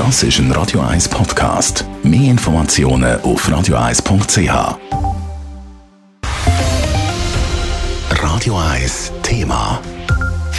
Das ist ein Radio 1 Podcast. Mehr Informationen auf radio1.ch. Radio 1 Thema.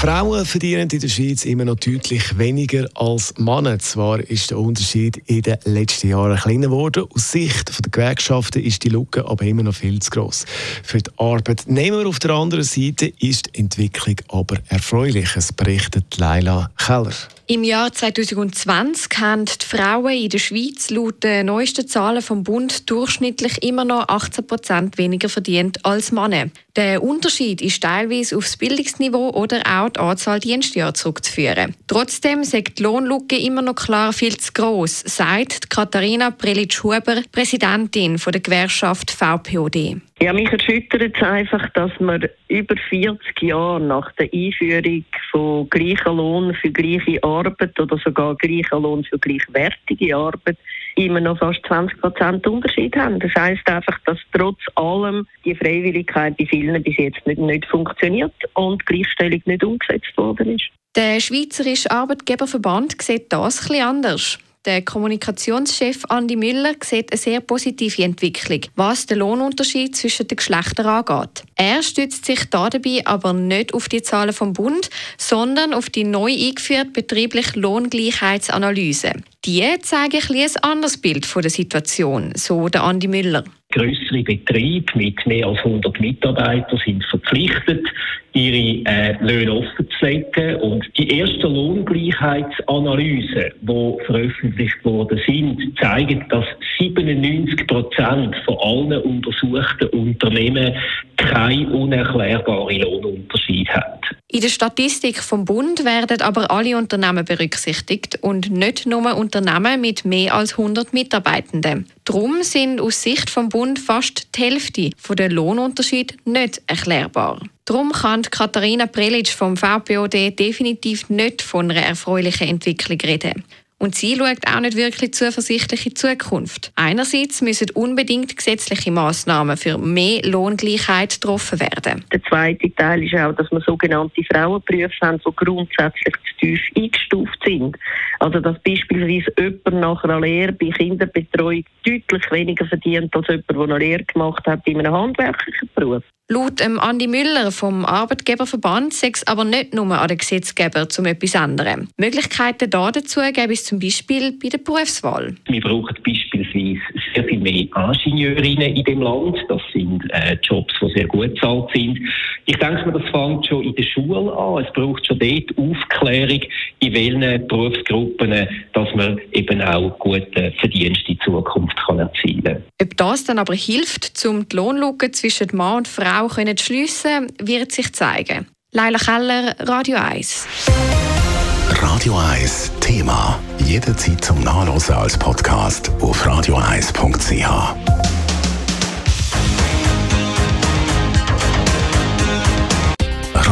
Frauen verdienen in der Schweiz immer noch deutlich weniger als Männer. Zwar ist der Unterschied in den letzten Jahren kleiner geworden. Aus Sicht der Gewerkschaften ist die Lücke aber immer noch viel zu gross. Für die Arbeitnehmer auf der anderen Seite ist die Entwicklung aber erfreulich. Es berichtet Leila Keller. Im Jahr 2020 haben die Frauen in der Schweiz laut den neuesten Zahlen vom Bund durchschnittlich immer noch 18 Prozent weniger verdient als Männer. Der Unterschied ist teilweise aufs Bildungsniveau oder auch die Anzahl Dienstjahre zurückzuführen. Trotzdem sagt die Lohnlücke immer noch klar viel zu gross, sagt Katharina Prelitsch-Huber, Präsidentin der Gewerkschaft VPOD. Ja, mich erschüttert es einfach, dass man über 40 Jahre nach der Einführung von gleicher Lohn für gleiche Arbeit oder sogar gleicher Lohn für gleichwertige Arbeit immer noch fast 20 Prozent Unterschied haben. Das heißt einfach, dass trotz allem die Freiwilligkeit bei vielen bis jetzt nicht, nicht funktioniert und Gleichstellung nicht umgesetzt worden ist. Der Schweizerische Arbeitgeberverband sieht das etwas anders. Der Kommunikationschef Andi Müller sieht eine sehr positive Entwicklung, was den Lohnunterschied zwischen den Geschlechtern angeht. Er stützt sich dabei aber nicht auf die Zahlen vom Bund, sondern auf die neu eingeführte betriebliche Lohngleichheitsanalyse. Die zeigen ein, ein anderes Bild von der Situation, so der Andi Müller. Größere Betriebe mit mehr als 100 Mitarbeitern sind verpflichtet, ihre äh, Löhne offenzulegen. Und die ersten Lohngleichheitsanalysen, die veröffentlicht worden sind, zeigen, dass 97 Prozent von allen untersuchten Unternehmen keine unerklärbare Lohnunterschied haben. In der Statistik vom Bund werden aber alle Unternehmen berücksichtigt und nicht nur Unternehmen mit mehr als 100 Mitarbeitenden. Darum sind aus Sicht vom Bund fast die Hälfte der Lohnunterschied nicht erklärbar. Darum kann Katharina Prelitsch vom VPOD definitiv nicht von einer erfreulichen Entwicklung reden. Und sie schaut auch nicht wirklich zuversichtlich in die Zukunft. Einerseits müssen unbedingt gesetzliche Massnahmen für mehr Lohngleichheit getroffen werden. Der zweite Teil ist auch, dass wir sogenannte Frauenberufe haben, die grundsätzlich tief eingestuft sind. Also dass beispielsweise jemand nach einer Lehre bei Kinderbetreuung deutlich weniger verdient als jemand, der eine Lehre gemacht hat in einem handwerklichen Beruf. Laut Andi Müller vom Arbeitgeberverband sei es aber nicht nur an den Gesetzgeber um etwas ändern. Möglichkeiten dazu gäbe es zum Beispiel bei der Berufswahl. Wir brauchen beispielsweise sehr viel mehr Ingenieurinnen in dem Land. Das sind äh, Jobs, die sehr gut bezahlt sind. Ich denke mir, das fängt schon in der Schule an. Es braucht schon dort Aufklärung, in welchen Berufsgruppen, dass man eben auch gute Verdienste in Zukunft kann erzielen kann. Ob das dann aber hilft, um die Lohnlücke zwischen Mann und Frau auch schliessen wird sich zeigen. Leila Keller, Radio 1. Radio 1 Thema. Jederzeit zum Nachlesen als Podcast auf radio1.ch.